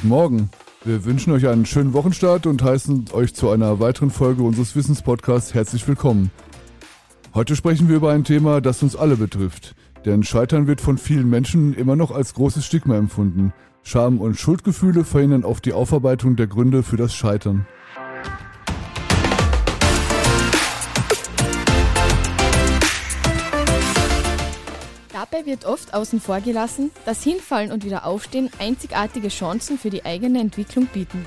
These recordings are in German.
Guten Morgen. Wir wünschen euch einen schönen Wochenstart und heißen euch zu einer weiteren Folge unseres Wissenspodcasts herzlich willkommen. Heute sprechen wir über ein Thema, das uns alle betrifft. Denn Scheitern wird von vielen Menschen immer noch als großes Stigma empfunden. Scham und Schuldgefühle verhindern oft die Aufarbeitung der Gründe für das Scheitern. Dabei wird oft außen vor gelassen, dass Hinfallen und Wiederaufstehen einzigartige Chancen für die eigene Entwicklung bieten.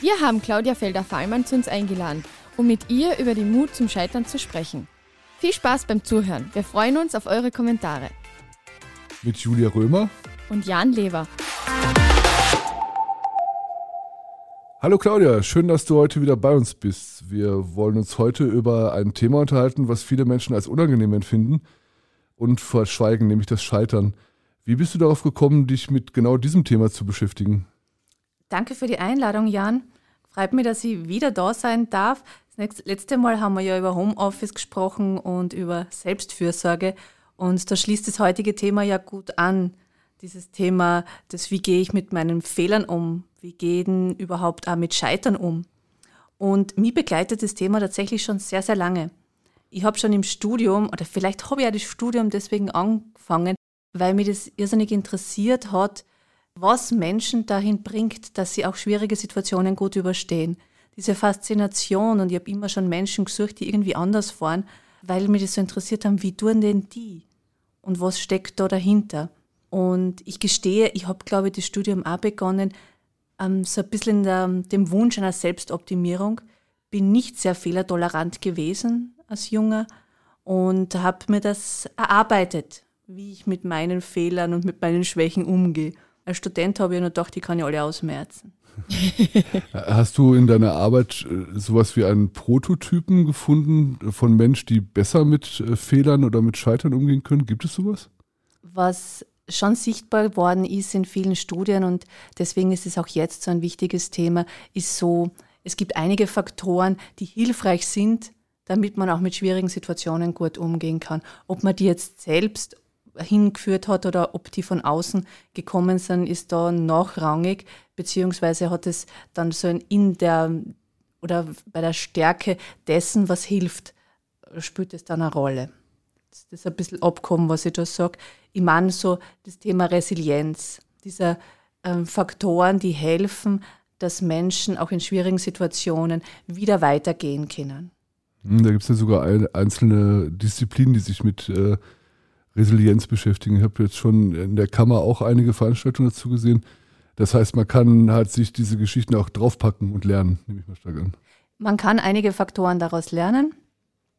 Wir haben Claudia Felder-Fallmann zu uns eingeladen, um mit ihr über den Mut zum Scheitern zu sprechen. Viel Spaß beim Zuhören. Wir freuen uns auf eure Kommentare. Mit Julia Römer und Jan Lever. Hallo Claudia, schön, dass du heute wieder bei uns bist. Wir wollen uns heute über ein Thema unterhalten, was viele Menschen als unangenehm empfinden – und verschweigen, nämlich das Scheitern. Wie bist du darauf gekommen, dich mit genau diesem Thema zu beschäftigen? Danke für die Einladung, Jan. Freut mich, dass ich wieder da sein darf. Das letzte Mal haben wir ja über Homeoffice gesprochen und über Selbstfürsorge. Und da schließt das heutige Thema ja gut an. Dieses Thema, das, wie gehe ich mit meinen Fehlern um? Wie gehe ich denn überhaupt auch mit Scheitern um? Und mich begleitet das Thema tatsächlich schon sehr, sehr lange ich habe schon im Studium, oder vielleicht habe ich ja das Studium deswegen angefangen, weil mich das irrsinnig interessiert hat, was Menschen dahin bringt, dass sie auch schwierige Situationen gut überstehen. Diese Faszination, und ich habe immer schon Menschen gesucht, die irgendwie anders waren, weil mich das so interessiert haben, wie tun denn die? Und was steckt da dahinter? Und ich gestehe, ich habe, glaube ich, das Studium auch begonnen, ähm, so ein bisschen in der, dem Wunsch einer Selbstoptimierung. Bin nicht sehr fehlertolerant gewesen, als Junger und habe mir das erarbeitet, wie ich mit meinen Fehlern und mit meinen Schwächen umgehe. Als Student habe ich nur gedacht, die kann ich alle ausmerzen. Hast du in deiner Arbeit äh, sowas wie einen Prototypen gefunden von Menschen, die besser mit äh, Fehlern oder mit Scheitern umgehen können? Gibt es sowas? Was schon sichtbar worden ist in vielen Studien und deswegen ist es auch jetzt so ein wichtiges Thema, ist so, es gibt einige Faktoren, die hilfreich sind, damit man auch mit schwierigen Situationen gut umgehen kann. Ob man die jetzt selbst hingeführt hat oder ob die von außen gekommen sind, ist da nachrangig, beziehungsweise hat es dann so in der oder bei der Stärke dessen, was hilft, spielt es dann eine Rolle. Das ist ein bisschen abkommen, was ich da sage. Ich meine so das Thema Resilienz, diese ähm, Faktoren, die helfen, dass Menschen auch in schwierigen Situationen wieder weitergehen können. Hm, da gibt es ja sogar ein, einzelne Disziplinen, die sich mit äh, Resilienz beschäftigen. Ich habe jetzt schon in der Kammer auch einige Veranstaltungen dazu gesehen. Das heißt, man kann halt sich diese Geschichten auch draufpacken und lernen, nehme ich mal stark an. Man kann einige Faktoren daraus lernen.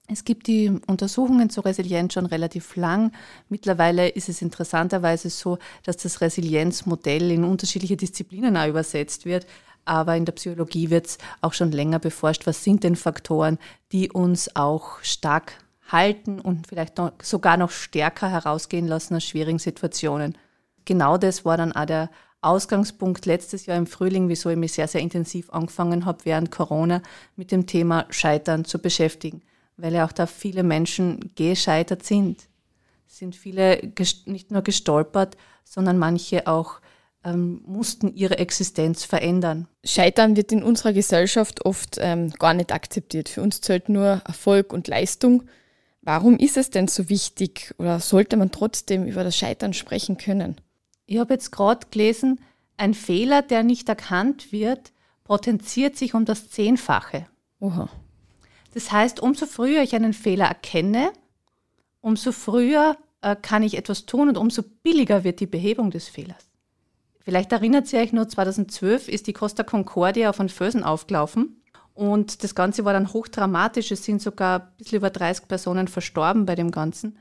Es gibt die Untersuchungen zur Resilienz schon relativ lang. Mittlerweile ist es interessanterweise so, dass das Resilienzmodell in unterschiedliche Disziplinen auch übersetzt wird aber in der Psychologie wird es auch schon länger beforscht, was sind denn Faktoren, die uns auch stark halten und vielleicht noch, sogar noch stärker herausgehen lassen aus schwierigen Situationen. Genau das war dann auch der Ausgangspunkt letztes Jahr im Frühling, wieso ich mich sehr, sehr intensiv angefangen habe, während Corona mit dem Thema Scheitern zu beschäftigen, weil ja auch da viele Menschen gescheitert sind. Sind viele nicht nur gestolpert, sondern manche auch ähm, mussten ihre Existenz verändern. Scheitern wird in unserer Gesellschaft oft ähm, gar nicht akzeptiert. Für uns zählt nur Erfolg und Leistung. Warum ist es denn so wichtig oder sollte man trotzdem über das Scheitern sprechen können? Ich habe jetzt gerade gelesen, ein Fehler, der nicht erkannt wird, potenziert sich um das Zehnfache. Oha. Das heißt, umso früher ich einen Fehler erkenne, umso früher äh, kann ich etwas tun und umso billiger wird die Behebung des Fehlers. Vielleicht erinnert ihr euch nur, 2012 ist die Costa Concordia einen Felsen aufgelaufen. Und das Ganze war dann hochdramatisch. Es sind sogar ein bisschen über 30 Personen verstorben bei dem Ganzen.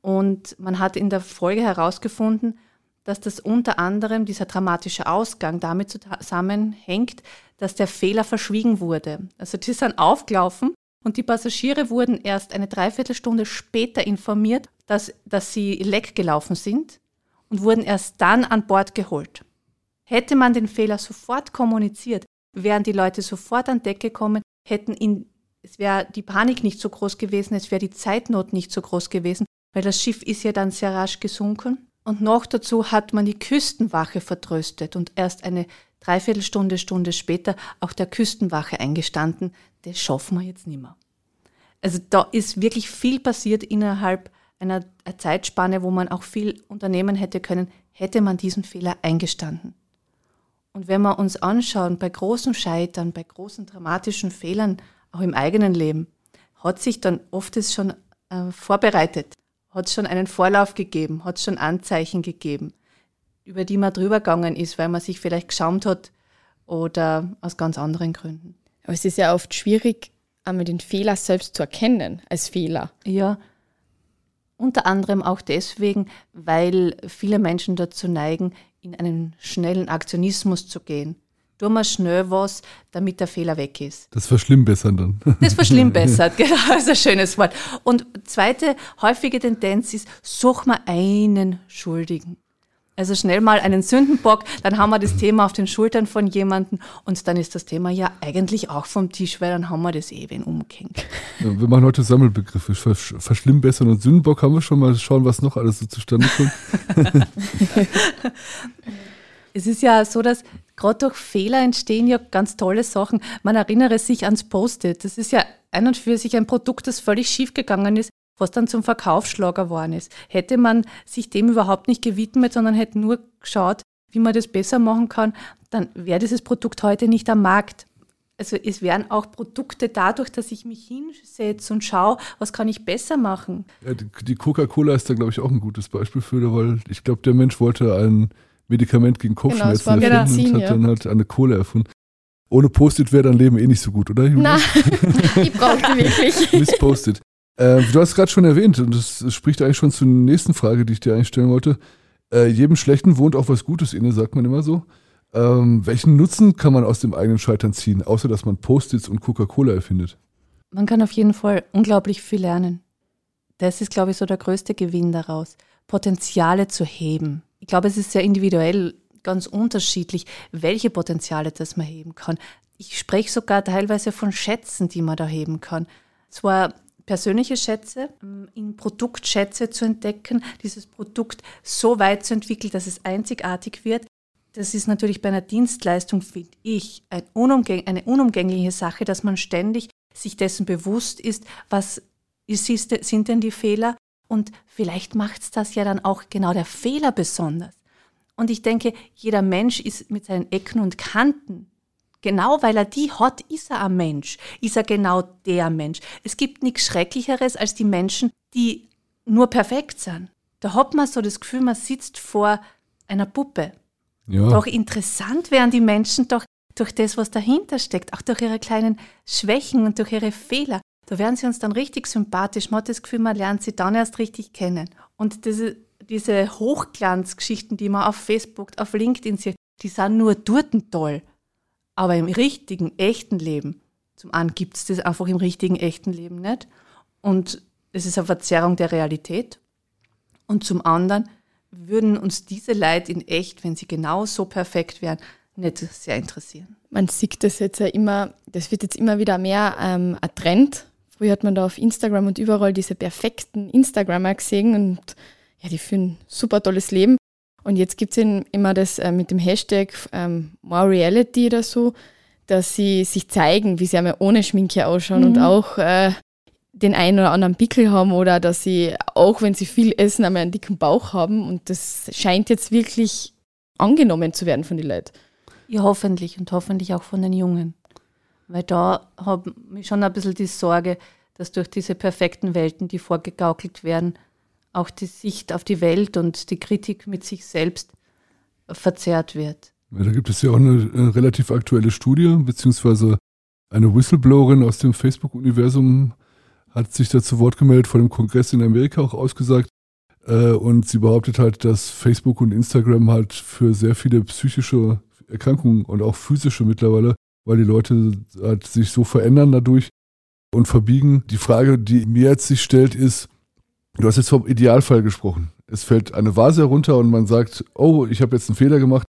Und man hat in der Folge herausgefunden, dass das unter anderem, dieser dramatische Ausgang damit zusammenhängt, dass der Fehler verschwiegen wurde. Also die sind aufgelaufen und die Passagiere wurden erst eine Dreiviertelstunde später informiert, dass, dass sie leck gelaufen sind und wurden erst dann an Bord geholt. Hätte man den Fehler sofort kommuniziert, wären die Leute sofort an Deck gekommen, hätten ihn, es wäre die Panik nicht so groß gewesen, es wäre die Zeitnot nicht so groß gewesen, weil das Schiff ist ja dann sehr rasch gesunken. Und noch dazu hat man die Küstenwache vertröstet und erst eine dreiviertel Stunde später auch der Küstenwache eingestanden, das schaffen wir jetzt nicht mehr. Also da ist wirklich viel passiert innerhalb einer Zeitspanne, wo man auch viel unternehmen hätte können, hätte man diesen Fehler eingestanden. Und wenn wir uns anschauen, bei großen Scheitern, bei großen dramatischen Fehlern, auch im eigenen Leben, hat sich dann oft es schon äh, vorbereitet, hat es schon einen Vorlauf gegeben, hat es schon Anzeichen gegeben, über die man drüber gegangen ist, weil man sich vielleicht geschaumt hat oder aus ganz anderen Gründen. Aber es ist ja oft schwierig, einmal den Fehler selbst zu erkennen als Fehler. Ja, unter anderem auch deswegen, weil viele Menschen dazu neigen, in einen schnellen Aktionismus zu gehen. Tun wir schnell was, damit der Fehler weg ist. Das verschlimmbessern dann. Das verschlimmbessert, genau, das ist ein schönes Wort. Und zweite häufige Tendenz ist, such mal einen Schuldigen. Also schnell mal einen Sündenbock, dann haben wir das Thema auf den Schultern von jemandem und dann ist das Thema ja eigentlich auch vom Tisch, weil dann haben wir das eh wen umgehängt. Ja, wir machen heute Sammelbegriffe. Versch Verschlimmbessern und Sündenbock haben wir schon mal schauen, was noch alles so zustande kommt. es ist ja so, dass gerade durch Fehler entstehen ja ganz tolle Sachen. Man erinnere sich ans Post-it. Das ist ja ein und für sich ein Produkt, das völlig schief gegangen ist was dann zum Verkaufsschlager geworden ist. Hätte man sich dem überhaupt nicht gewidmet, sondern hätte nur geschaut, wie man das besser machen kann, dann wäre dieses Produkt heute nicht am Markt. Also es wären auch Produkte dadurch, dass ich mich hinsetze und schaue, was kann ich besser machen. Ja, die Coca-Cola ist da, glaube ich, auch ein gutes Beispiel für, weil ich glaube, der Mensch wollte ein Medikament gegen genau, Kopfschmerzen genau, erfinden Medizin, und hat ja. dann halt eine Cola erfunden. Ohne Post-it wäre dein Leben eh nicht so gut, oder? Nein, ich brauche die wirklich. Miss Post-it. Äh, du hast gerade schon erwähnt, und das spricht eigentlich schon zur nächsten Frage, die ich dir eigentlich stellen wollte. Äh, jedem Schlechten wohnt auch was Gutes inne, sagt man immer so. Ähm, welchen Nutzen kann man aus dem eigenen Scheitern ziehen, außer dass man Post-its und Coca-Cola erfindet? Man kann auf jeden Fall unglaublich viel lernen. Das ist, glaube ich, so der größte Gewinn daraus, Potenziale zu heben. Ich glaube, es ist sehr individuell ganz unterschiedlich, welche Potenziale das man heben kann. Ich spreche sogar teilweise von Schätzen, die man da heben kann. Zwar persönliche Schätze, ähm, in Produktschätze zu entdecken, dieses Produkt so weit zu entwickeln, dass es einzigartig wird. Das ist natürlich bei einer Dienstleistung, finde ich, ein unumgäng eine unumgängliche Sache, dass man ständig sich dessen bewusst ist, was ist, sind denn die Fehler und vielleicht macht es das ja dann auch genau der Fehler besonders. Und ich denke, jeder Mensch ist mit seinen Ecken und Kanten Genau weil er die hat, ist er ein Mensch. Ist er genau der Mensch. Es gibt nichts Schrecklicheres als die Menschen, die nur perfekt sind. Da hat man so das Gefühl, man sitzt vor einer Puppe. Ja. Doch interessant wären die Menschen doch durch das, was dahinter steckt, auch durch ihre kleinen Schwächen und durch ihre Fehler. Da werden sie uns dann richtig sympathisch. Man hat das Gefühl, man lernt sie dann erst richtig kennen. Und diese, diese Hochglanzgeschichten, die man auf Facebook, auf LinkedIn sieht, die sind nur dort toll. Aber im richtigen, echten Leben, zum einen gibt es das einfach im richtigen, echten Leben nicht. Und es ist eine Verzerrung der Realität. Und zum anderen würden uns diese Leute in echt, wenn sie genau so perfekt wären, nicht sehr interessieren. Man sieht das jetzt ja immer, das wird jetzt immer wieder mehr ähm, ein Trend. Früher hat man da auf Instagram und überall diese perfekten Instagrammer gesehen und ja, die führen ein super tolles Leben. Und jetzt gibt es immer das äh, mit dem Hashtag ähm, More Reality oder so, dass sie sich zeigen, wie sie einmal ohne Schminke ausschauen mhm. und auch äh, den einen oder anderen Pickel haben oder dass sie, auch wenn sie viel essen, einmal einen dicken Bauch haben. Und das scheint jetzt wirklich angenommen zu werden von den Leuten. Ja, hoffentlich und hoffentlich auch von den Jungen. Weil da habe ich schon ein bisschen die Sorge, dass durch diese perfekten Welten, die vorgegaukelt werden, auch die Sicht auf die Welt und die Kritik mit sich selbst verzerrt wird. Ja, da gibt es ja auch eine, eine relativ aktuelle Studie, beziehungsweise eine Whistleblowerin aus dem Facebook-Universum hat sich dazu Wort gemeldet, vor dem Kongress in Amerika auch ausgesagt. Äh, und sie behauptet halt, dass Facebook und Instagram halt für sehr viele psychische Erkrankungen und auch physische mittlerweile, weil die Leute halt sich so verändern dadurch und verbiegen. Die Frage, die mir jetzt sich stellt, ist, Du hast jetzt vom Idealfall gesprochen. Es fällt eine Vase herunter und man sagt, oh, ich habe jetzt einen Fehler gemacht.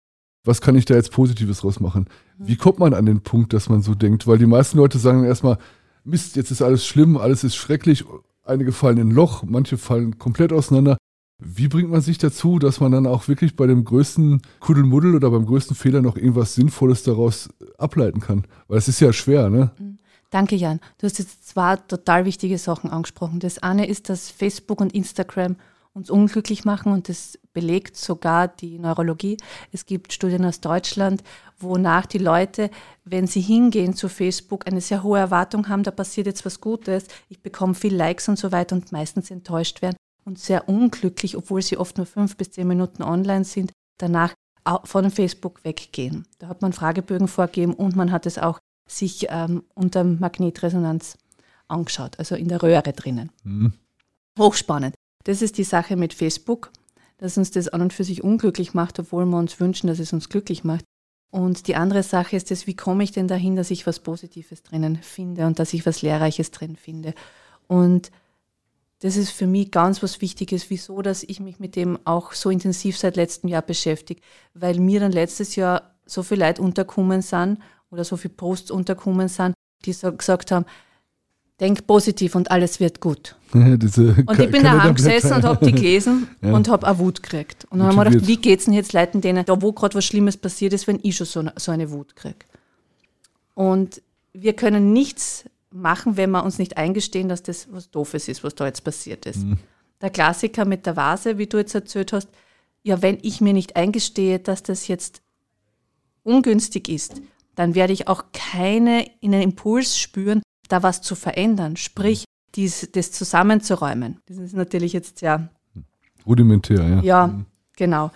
Was kann ich da jetzt Positives draus machen? Wie kommt man an den Punkt, dass man so denkt? Weil die meisten Leute sagen erstmal, Mist, jetzt ist alles schlimm, alles ist schrecklich. Einige fallen in ein Loch, manche fallen komplett auseinander. Wie bringt man sich dazu, dass man dann auch wirklich bei dem größten Kuddelmuddel oder beim größten Fehler noch irgendwas Sinnvolles daraus ableiten kann? Weil es ist ja schwer, ne? Mhm. Danke, Jan. Du hast jetzt zwei total wichtige Sachen angesprochen. Das eine ist, dass Facebook und Instagram uns unglücklich machen und das belegt sogar die Neurologie. Es gibt Studien aus Deutschland, wonach die Leute, wenn sie hingehen zu Facebook, eine sehr hohe Erwartung haben, da passiert jetzt was Gutes, ich bekomme viel Likes und so weiter und meistens enttäuscht werden und sehr unglücklich, obwohl sie oft nur fünf bis zehn Minuten online sind, danach von Facebook weggehen. Da hat man Fragebögen vorgegeben und man hat es auch sich ähm, unter Magnetresonanz angeschaut, also in der Röhre drinnen. Mhm. Hochspannend. Das ist die Sache mit Facebook, dass uns das an und für sich unglücklich macht, obwohl wir uns wünschen, dass es uns glücklich macht. Und die andere Sache ist das, wie komme ich denn dahin, dass ich was Positives drinnen finde und dass ich was Lehrreiches drin finde. Und das ist für mich ganz was Wichtiges, wieso, dass ich mich mit dem auch so intensiv seit letztem Jahr beschäftige, weil mir dann letztes Jahr so viel Leute unterkommen sind oder so viele Posts unterkommen sind, die so gesagt haben, denk positiv und alles wird gut. Diese und ich bin daheim gesessen und habe die gelesen ja. und habe auch Wut gekriegt. Und dann haben wir gedacht, wie geht es denn jetzt Leuten, denen da wo gerade was Schlimmes passiert ist, wenn ich schon so, so eine Wut kriege. Und wir können nichts machen, wenn wir uns nicht eingestehen, dass das was Doofes ist, was da jetzt passiert ist. Mhm. Der Klassiker mit der Vase, wie du jetzt erzählt hast, ja, wenn ich mir nicht eingestehe, dass das jetzt ungünstig ist, dann werde ich auch keine in einen Impuls spüren, da was zu verändern, sprich, dies, das zusammenzuräumen. Das ist natürlich jetzt ja. Rudimentär, ja. Ja, mhm. genau.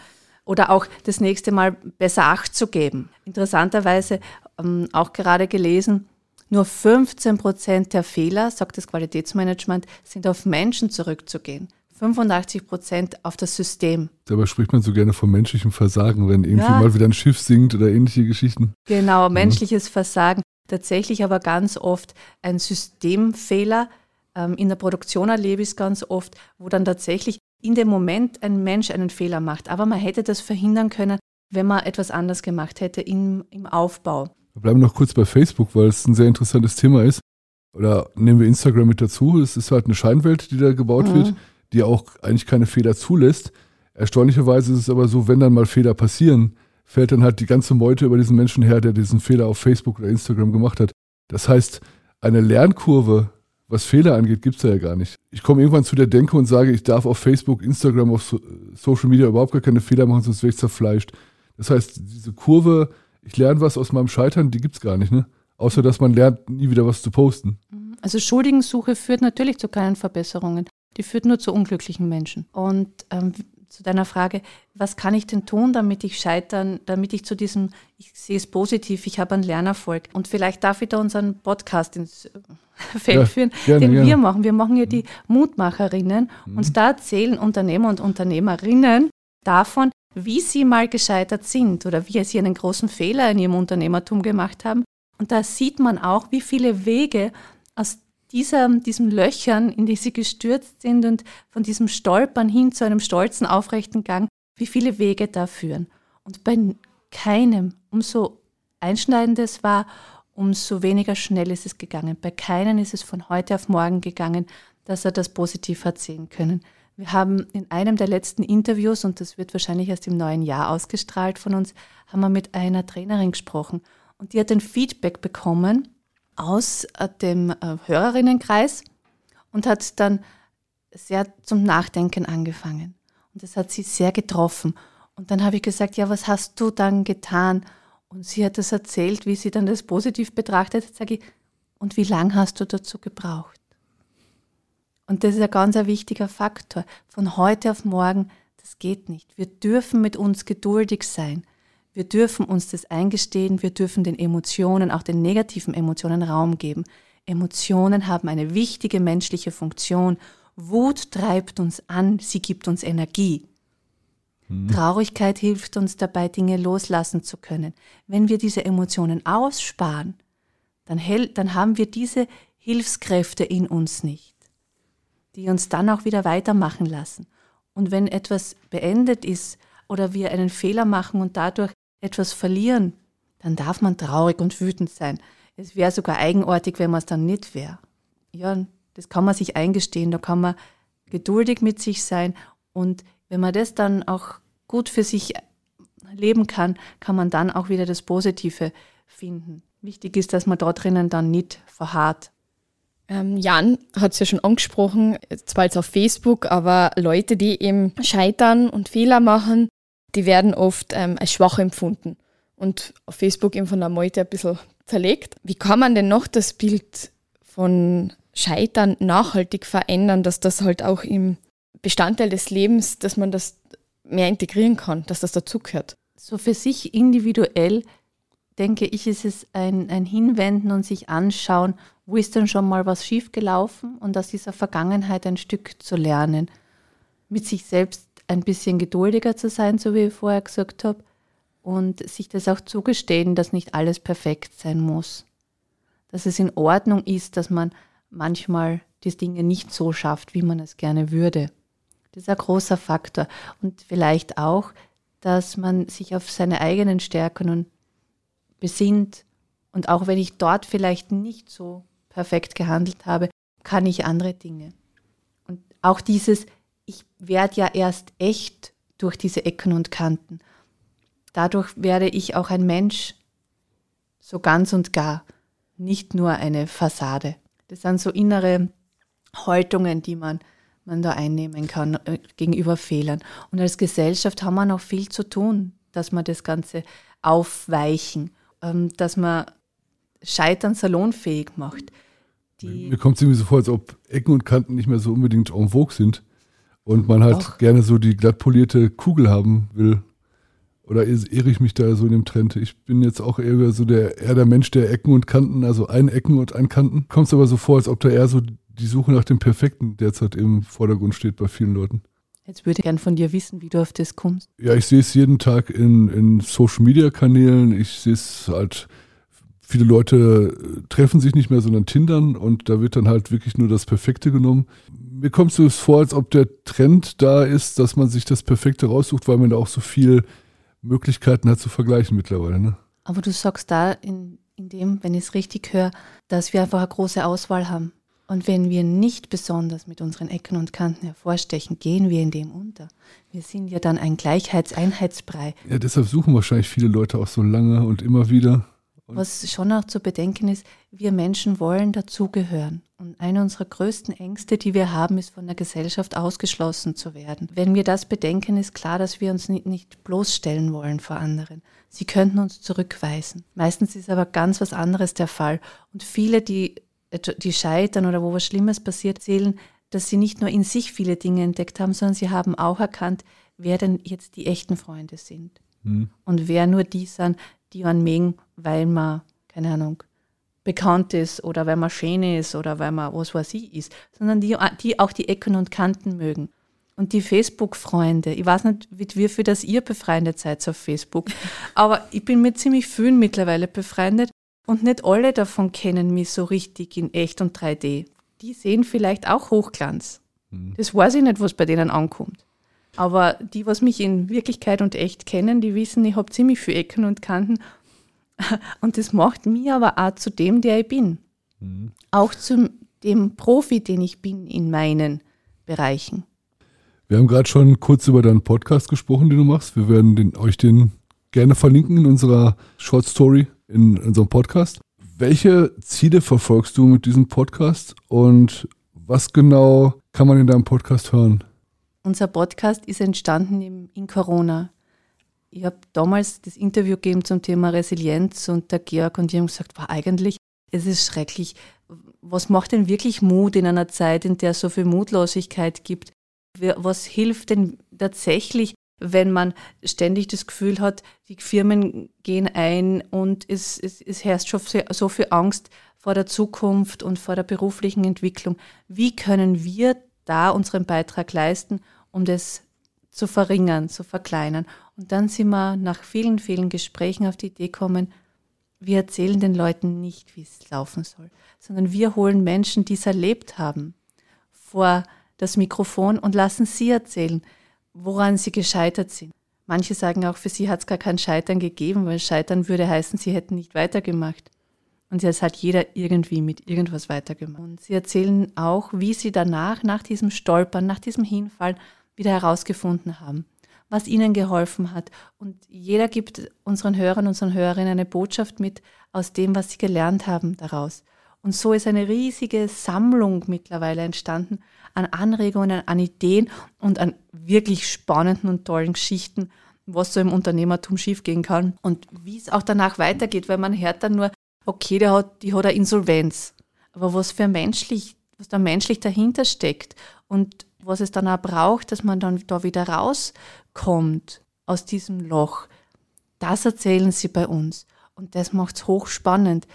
Oder auch das nächste Mal besser Acht zu geben. Interessanterweise ähm, auch gerade gelesen, nur 15 Prozent der Fehler, sagt das Qualitätsmanagement, sind auf Menschen zurückzugehen. 85 Prozent auf das System. Dabei spricht man so gerne von menschlichem Versagen, wenn irgendwie ja. mal wieder ein Schiff sinkt oder ähnliche Geschichten. Genau, menschliches ja. Versagen tatsächlich aber ganz oft ein Systemfehler. Ähm, in der Produktion erlebe ich es ganz oft, wo dann tatsächlich in dem Moment ein Mensch einen Fehler macht. Aber man hätte das verhindern können, wenn man etwas anders gemacht hätte im, im Aufbau. Wir bleiben noch kurz bei Facebook, weil es ein sehr interessantes Thema ist. Oder nehmen wir Instagram mit dazu. Es ist halt eine Scheinwelt, die da gebaut mhm. wird, die auch eigentlich keine Fehler zulässt. Erstaunlicherweise ist es aber so, wenn dann mal Fehler passieren, fällt dann halt die ganze Meute über diesen Menschen her, der diesen Fehler auf Facebook oder Instagram gemacht hat. Das heißt, eine Lernkurve, was Fehler angeht, gibt es ja gar nicht. Ich komme irgendwann zu der Denke und sage, ich darf auf Facebook, Instagram, auf so Social Media überhaupt gar keine Fehler machen, sonst werde ich zerfleischt. Das heißt, diese Kurve, ich lerne was aus meinem Scheitern, die gibt es gar nicht, ne? Außer dass man lernt, nie wieder was zu posten. Also Schuldigensuche führt natürlich zu keinen Verbesserungen. Die führt nur zu unglücklichen Menschen. Und ähm, zu deiner Frage, was kann ich denn tun, damit ich scheitern, damit ich zu diesem, ich sehe es positiv, ich habe einen Lernerfolg. Und vielleicht darf ich da unseren Podcast ins Feld ja, führen, gerne, den gerne. wir machen. Wir machen ja die Mutmacherinnen mhm. und da erzählen Unternehmer und Unternehmerinnen davon, wie sie mal gescheitert sind oder wie sie einen großen Fehler in ihrem Unternehmertum gemacht haben. Und da sieht man auch, wie viele Wege aus dieser, diesen Löchern, in die sie gestürzt sind und von diesem Stolpern hin zu einem stolzen, aufrechten Gang, wie viele Wege da führen. Und bei keinem, umso einschneidender es war, umso weniger schnell ist es gegangen. Bei keinem ist es von heute auf morgen gegangen, dass er das positiv hat sehen können. Wir haben in einem der letzten Interviews, und das wird wahrscheinlich erst im neuen Jahr ausgestrahlt von uns, haben wir mit einer Trainerin gesprochen. Und die hat ein Feedback bekommen, aus äh, dem äh, Hörerinnenkreis und hat dann sehr zum Nachdenken angefangen. Und das hat sie sehr getroffen. Und dann habe ich gesagt, ja, was hast du dann getan? Und sie hat das erzählt, wie sie dann das positiv betrachtet hat. Sage ich, und wie lange hast du dazu gebraucht? Und das ist ein ganz ein wichtiger Faktor. Von heute auf morgen, das geht nicht. Wir dürfen mit uns geduldig sein. Wir dürfen uns das eingestehen, wir dürfen den Emotionen, auch den negativen Emotionen Raum geben. Emotionen haben eine wichtige menschliche Funktion. Wut treibt uns an, sie gibt uns Energie. Mhm. Traurigkeit hilft uns dabei, Dinge loslassen zu können. Wenn wir diese Emotionen aussparen, dann, dann haben wir diese Hilfskräfte in uns nicht, die uns dann auch wieder weitermachen lassen. Und wenn etwas beendet ist oder wir einen Fehler machen und dadurch etwas verlieren, dann darf man traurig und wütend sein. Es wäre sogar eigenartig, wenn man es dann nicht wäre. Ja, das kann man sich eingestehen, da kann man geduldig mit sich sein und Wenn man das dann auch gut für sich leben kann, kann man dann auch wieder das Positive finden. Wichtig ist, dass man dort drinnen dann nicht verharrt. Ähm, Jan hat es ja schon angesprochen, zwar jetzt auf Facebook, aber Leute, die eben scheitern und Fehler machen, die werden oft ähm, als schwach empfunden und auf Facebook eben von der Meute ein bisschen zerlegt. Wie kann man denn noch das Bild von Scheitern nachhaltig verändern, dass das halt auch im Bestandteil des Lebens, dass man das mehr integrieren kann, dass das dazugehört? So für sich individuell denke ich, ist es ein, ein Hinwenden und sich anschauen, wo ist denn schon mal was schiefgelaufen und aus dieser Vergangenheit ein Stück zu lernen. Mit sich selbst ein bisschen geduldiger zu sein, so wie ich vorher gesagt habe, und sich das auch zugestehen, dass nicht alles perfekt sein muss. Dass es in Ordnung ist, dass man manchmal die Dinge nicht so schafft, wie man es gerne würde. Das ist ein großer Faktor. Und vielleicht auch, dass man sich auf seine eigenen Stärken besinnt. Und auch wenn ich dort vielleicht nicht so perfekt gehandelt habe, kann ich andere Dinge. Und auch dieses, ich werde ja erst echt durch diese Ecken und Kanten. Dadurch werde ich auch ein Mensch, so ganz und gar, nicht nur eine Fassade. Das sind so innere Haltungen, die man, man da einnehmen kann äh, gegenüber Fehlern. Und als Gesellschaft haben wir noch viel zu tun, dass wir das Ganze aufweichen, ähm, dass man Scheitern salonfähig macht. Die Mir kommt es irgendwie so vor, als ob Ecken und Kanten nicht mehr so unbedingt en vogue sind und man halt Auch. gerne so die glatt polierte Kugel haben will. Oder irre ich mich da so in dem Trend? Ich bin jetzt auch eher so der, eher der Mensch der Ecken und Kanten, also ein Ecken und ein Kanten. Kommt es aber so vor, als ob da eher so die Suche nach dem Perfekten derzeit im Vordergrund steht bei vielen Leuten. Jetzt würde ich gern von dir wissen, wie du auf das kommst. Ja, ich sehe es jeden Tag in, in Social Media Kanälen. Ich sehe es halt viele Leute äh, treffen sich nicht mehr, sondern tindern und da wird dann halt wirklich nur das Perfekte genommen. Mir kommt es vor, als ob der Trend da ist, dass man sich das Perfekte raussucht, weil man da auch so viele Möglichkeiten hat zu vergleichen mittlerweile. Ne? Aber du sagst da in, in dem, wenn ich es richtig höre, dass wir einfach eine große Auswahl haben. Und wenn wir nicht besonders mit unseren Ecken und Kanten hervorstechen, gehen wir in dem unter. Wir sind ja dann ein Gleichheitseinheitsbrei. Ja, deshalb suchen wahrscheinlich viele Leute auch so lange und immer wieder. Was schon auch zu bedenken ist, wir Menschen wollen dazugehören. Und eine unserer größten Ängste, die wir haben, ist von der Gesellschaft ausgeschlossen zu werden. Wenn wir das bedenken, ist klar, dass wir uns nicht bloßstellen wollen vor anderen. Sie könnten uns zurückweisen. Meistens ist aber ganz was anderes der Fall. Und viele, die, die scheitern oder wo was Schlimmes passiert, erzählen, dass sie nicht nur in sich viele Dinge entdeckt haben, sondern sie haben auch erkannt, wer denn jetzt die echten Freunde sind. Mhm. Und wer nur die sind, die man mögen, weil man, keine Ahnung, bekannt ist oder weil man schön ist oder weil man was weiß ich ist, sondern die, die auch die Ecken und Kanten mögen. Und die Facebook-Freunde, ich weiß nicht, wie viel das ihr befreundet seid auf Facebook, aber ich bin mit ziemlich vielen mittlerweile befreundet und nicht alle davon kennen mich so richtig in echt und 3D. Die sehen vielleicht auch Hochglanz. Mhm. Das weiß ich nicht, was bei denen ankommt. Aber die, was mich in Wirklichkeit und echt kennen, die wissen, ich habe ziemlich viele Ecken und Kanten. Und das macht mich aber auch zu dem, der ich bin. Mhm. Auch zu dem Profi, den ich bin in meinen Bereichen. Wir haben gerade schon kurz über deinen Podcast gesprochen, den du machst. Wir werden den, euch den gerne verlinken in unserer Short Story in unserem Podcast. Welche Ziele verfolgst du mit diesem Podcast und was genau kann man in deinem Podcast hören? Unser Podcast ist entstanden in Corona. Ich habe damals das Interview gegeben zum Thema Resilienz und der Georg und die haben gesagt, war eigentlich, es ist schrecklich. Was macht denn wirklich Mut in einer Zeit, in der es so viel Mutlosigkeit gibt? Was hilft denn tatsächlich, wenn man ständig das Gefühl hat, die Firmen gehen ein und es, es, es herrscht schon so viel Angst vor der Zukunft und vor der beruflichen Entwicklung. Wie können wir da unseren Beitrag leisten, um das zu verringern, zu verkleinern. Und dann sind wir nach vielen, vielen Gesprächen auf die Idee gekommen, wir erzählen den Leuten nicht, wie es laufen soll, sondern wir holen Menschen, die es erlebt haben, vor das Mikrofon und lassen sie erzählen, woran sie gescheitert sind. Manche sagen auch, für sie hat es gar kein Scheitern gegeben, weil Scheitern würde heißen, sie hätten nicht weitergemacht. Und jetzt hat jeder irgendwie mit irgendwas weitergemacht. Und sie erzählen auch, wie sie danach, nach diesem Stolpern, nach diesem Hinfall, wieder herausgefunden haben, was ihnen geholfen hat. Und jeder gibt unseren Hörern, unseren Hörerinnen eine Botschaft mit aus dem, was sie gelernt haben daraus. Und so ist eine riesige Sammlung mittlerweile entstanden an Anregungen, an Ideen und an wirklich spannenden und tollen Geschichten, was so im Unternehmertum schiefgehen kann und wie es auch danach weitergeht, weil man hört dann nur, okay, der hat, die hat eine Insolvenz. Aber was für menschlich, was da menschlich dahinter steckt und was es dann auch braucht, dass man dann da wieder rauskommt aus diesem Loch, das erzählen sie bei uns. Und das macht es hochspannend.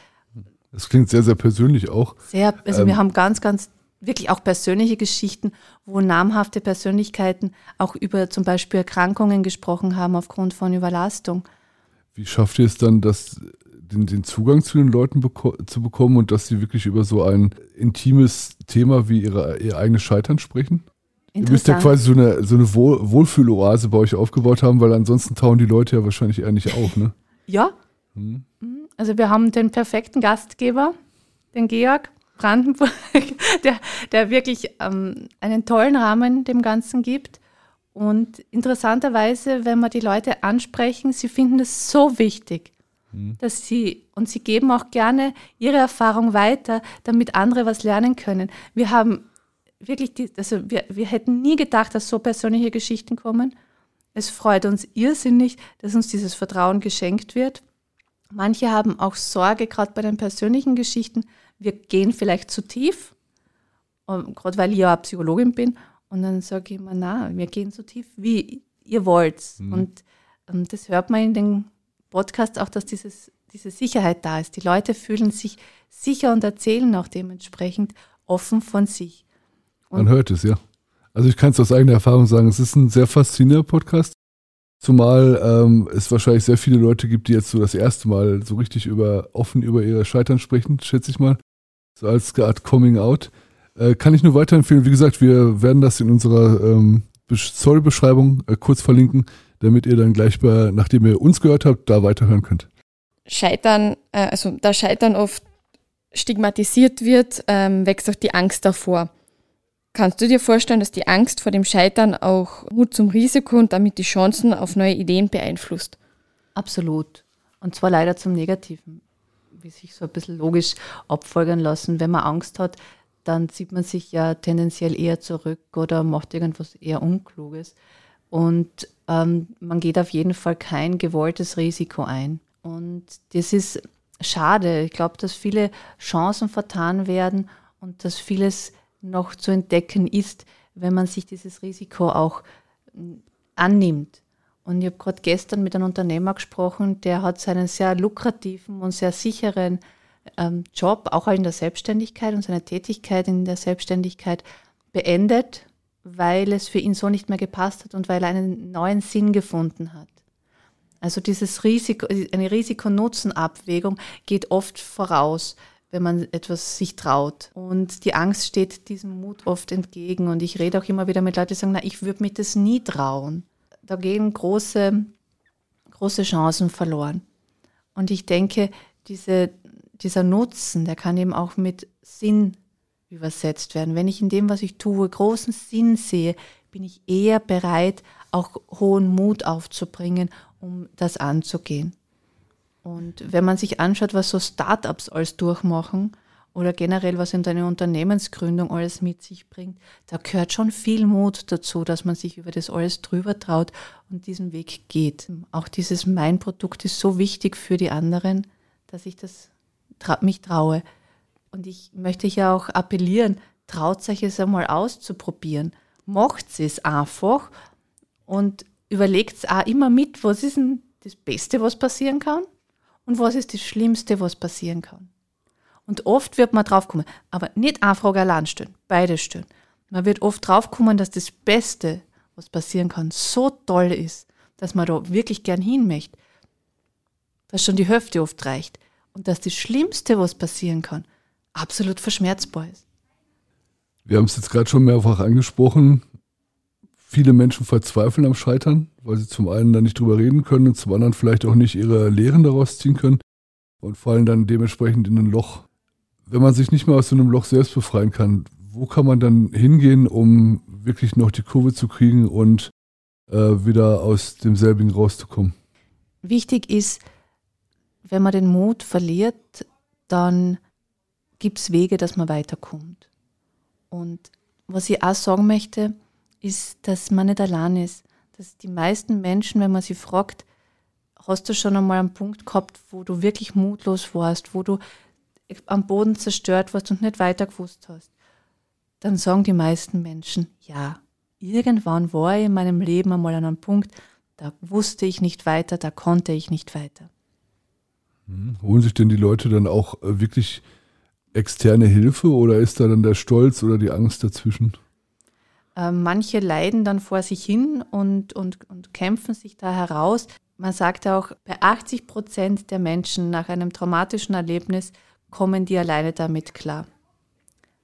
Das klingt sehr, sehr persönlich auch. Sehr, also ähm, wir haben ganz, ganz wirklich auch persönliche Geschichten, wo namhafte Persönlichkeiten auch über zum Beispiel Erkrankungen gesprochen haben aufgrund von Überlastung. Wie schafft ihr es dann, dass den, den Zugang zu den Leuten beko zu bekommen und dass sie wirklich über so ein intimes Thema wie ihre, ihr eigenes Scheitern sprechen? Ihr müsst ja quasi so eine, so eine Wohl Wohlfühloase bei euch aufgebaart haben, weil ansonsten tauen die Leute ja wahrscheinlich eher nicht auf, ne? Ja. Hm. Also wir haben den perfekten Gastgeber, den Georg Brandenburg, der, der wirklich ähm, einen tollen Rahmen dem Ganzen gibt. Und interessanterweise, wenn wir die Leute ansprechen, sie finden es so wichtig. Dass sie, und sie geben auch gerne ihre Erfahrung weiter, damit andere was lernen können. Wir haben wirklich, die, also wir, wir hätten nie gedacht, dass so persönliche Geschichten kommen. Es freut uns irrsinnig, dass uns dieses Vertrauen geschenkt wird. Manche haben auch Sorge, gerade bei den persönlichen Geschichten. Wir gehen vielleicht zu tief, gerade weil ich ja Psychologin bin. Und dann sage ich immer, na, wir gehen so tief, wie ihr wollt. Mhm. Und ähm, das hört man in den Podcasts auch, dass dieses, diese Sicherheit da ist. Die Leute fühlen sich sicher und erzählen auch dementsprechend offen von sich. Und Man hört es, ja. Also ich kann es aus eigener Erfahrung sagen, es ist ein sehr faszinierender Podcast. Zumal ähm, es wahrscheinlich sehr viele Leute gibt, die jetzt so das erste Mal so richtig über offen über ihre Scheitern sprechen, schätze ich mal. So als Art Coming Out. Äh, kann ich nur weiterempfehlen. Wie gesagt, wir werden das in unserer ähm, Zollbeschreibung äh, kurz verlinken, damit ihr dann gleich bei, nachdem ihr uns gehört habt, da weiterhören könnt. Scheitern, äh, also da Scheitern oft stigmatisiert wird, ähm, wächst auch die Angst davor. Kannst du dir vorstellen, dass die Angst vor dem Scheitern auch Mut zum Risiko und damit die Chancen auf neue Ideen beeinflusst? Absolut. Und zwar leider zum Negativen, wie sich so ein bisschen logisch abfolgern lassen. Wenn man Angst hat, dann zieht man sich ja tendenziell eher zurück oder macht irgendwas eher Unkluges. Und ähm, man geht auf jeden Fall kein gewolltes Risiko ein. Und das ist schade. Ich glaube, dass viele Chancen vertan werden und dass vieles noch zu entdecken ist, wenn man sich dieses Risiko auch hm, annimmt. Und ich habe gerade gestern mit einem Unternehmer gesprochen, der hat seinen sehr lukrativen und sehr sicheren ähm, Job, auch in der Selbstständigkeit und seine Tätigkeit in der Selbstständigkeit beendet, weil es für ihn so nicht mehr gepasst hat und weil er einen neuen Sinn gefunden hat. Also dieses Risiko, eine Risiko-Nutzen-Abwägung geht oft voraus wenn man etwas sich traut. Und die Angst steht diesem Mut oft entgegen. Und ich rede auch immer wieder mit Leuten, die sagen, na, ich würde mir das nie trauen. Da gehen große, große Chancen verloren. Und ich denke, diese, dieser Nutzen, der kann eben auch mit Sinn übersetzt werden. Wenn ich in dem, was ich tue, großen Sinn sehe, bin ich eher bereit, auch hohen Mut aufzubringen, um das anzugehen. Und wenn man sich anschaut, was so Startups alles durchmachen oder generell, was in deine Unternehmensgründung alles mit sich bringt, da gehört schon viel Mut dazu, dass man sich über das alles drüber traut und diesen Weg geht. Auch dieses Mein Produkt ist so wichtig für die anderen, dass ich das mich traue. Und ich möchte ja auch appellieren, traut euch es einmal auszuprobieren. Macht es einfach und überlegt auch immer mit, was ist denn das Beste, was passieren kann und was ist das Schlimmste, was passieren kann. Und oft wird man draufkommen, aber nicht eine Frage allein stehen, beide stehen. Man wird oft draufkommen, dass das Beste, was passieren kann, so toll ist, dass man da wirklich gern hin möchte, dass schon die Hälfte oft reicht und dass das Schlimmste, was passieren kann, absolut verschmerzbar ist. Wir haben es jetzt gerade schon mehrfach angesprochen. Viele Menschen verzweifeln am Scheitern, weil sie zum einen dann nicht drüber reden können und zum anderen vielleicht auch nicht ihre Lehren daraus ziehen können und fallen dann dementsprechend in ein Loch. Wenn man sich nicht mehr aus so einem Loch selbst befreien kann, wo kann man dann hingehen, um wirklich noch die Kurve zu kriegen und äh, wieder aus demselbigen rauszukommen? Wichtig ist, wenn man den Mut verliert, dann gibt es Wege, dass man weiterkommt. Und was ich auch sagen möchte, ist, dass man nicht allein ist. Dass die meisten Menschen, wenn man sie fragt, hast du schon einmal einen Punkt gehabt, wo du wirklich mutlos warst, wo du am Boden zerstört warst und nicht weiter gewusst hast, dann sagen die meisten Menschen, ja, irgendwann war ich in meinem Leben einmal an einem Punkt, da wusste ich nicht weiter, da konnte ich nicht weiter. Hm, holen sich denn die Leute dann auch äh, wirklich externe Hilfe oder ist da dann der Stolz oder die Angst dazwischen? Äh, manche leiden dann vor sich hin und, und, und kämpfen sich da heraus. Man sagt auch, bei 80 Prozent der Menschen nach einem traumatischen Erlebnis kommen die alleine damit klar.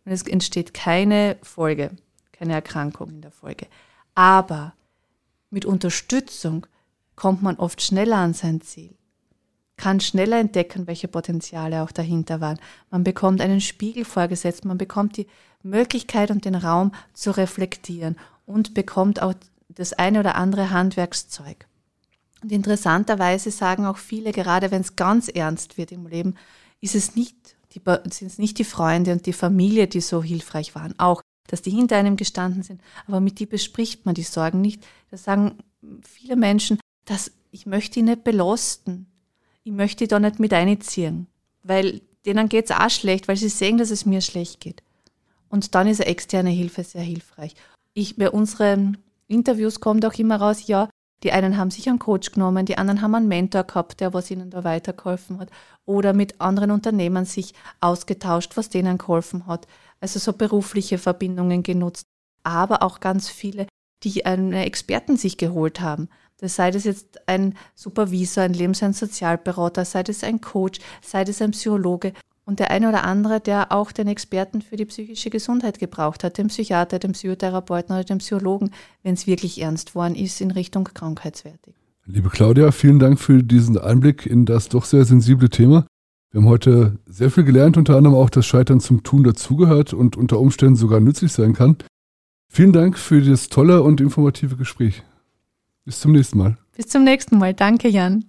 Und es entsteht keine Folge, keine Erkrankung in der Folge. Aber mit Unterstützung kommt man oft schneller an sein Ziel, kann schneller entdecken, welche Potenziale auch dahinter waren. Man bekommt einen Spiegel vorgesetzt, man bekommt die Möglichkeit und den Raum zu reflektieren und bekommt auch das eine oder andere Handwerkszeug. Und interessanterweise sagen auch viele, gerade wenn es ganz ernst wird im Leben, ist es nicht die, sind es nicht die Freunde und die Familie, die so hilfreich waren. Auch, dass die hinter einem gestanden sind, aber mit die bespricht man die Sorgen nicht. Da sagen viele Menschen, dass ich möchte ihn nicht belasten. Ich möchte da nicht mit einziehen, weil denen geht es auch schlecht, weil sie sehen, dass es mir schlecht geht. Und dann ist eine externe Hilfe sehr hilfreich. Ich, bei unseren Interviews kommt auch immer raus, ja, die einen haben sich einen Coach genommen, die anderen haben einen Mentor gehabt, der was ihnen da weitergeholfen hat. Oder mit anderen Unternehmen sich ausgetauscht, was denen geholfen hat. Also so berufliche Verbindungen genutzt. Aber auch ganz viele, die einen Experten sich geholt haben. Sei das jetzt ein Supervisor, ein Lebens- und Sozialberater, sei das ein Coach, sei das ein Psychologe und der eine oder andere, der auch den Experten für die psychische Gesundheit gebraucht hat, den Psychiater, den Psychotherapeuten oder den Psychologen, wenn es wirklich ernst worden ist in Richtung krankheitswertig. Liebe Claudia, vielen Dank für diesen Einblick in das doch sehr sensible Thema. Wir haben heute sehr viel gelernt, unter anderem auch, dass Scheitern zum Tun dazugehört und unter Umständen sogar nützlich sein kann. Vielen Dank für das tolle und informative Gespräch. Bis zum nächsten Mal. Bis zum nächsten Mal. Danke, Jan.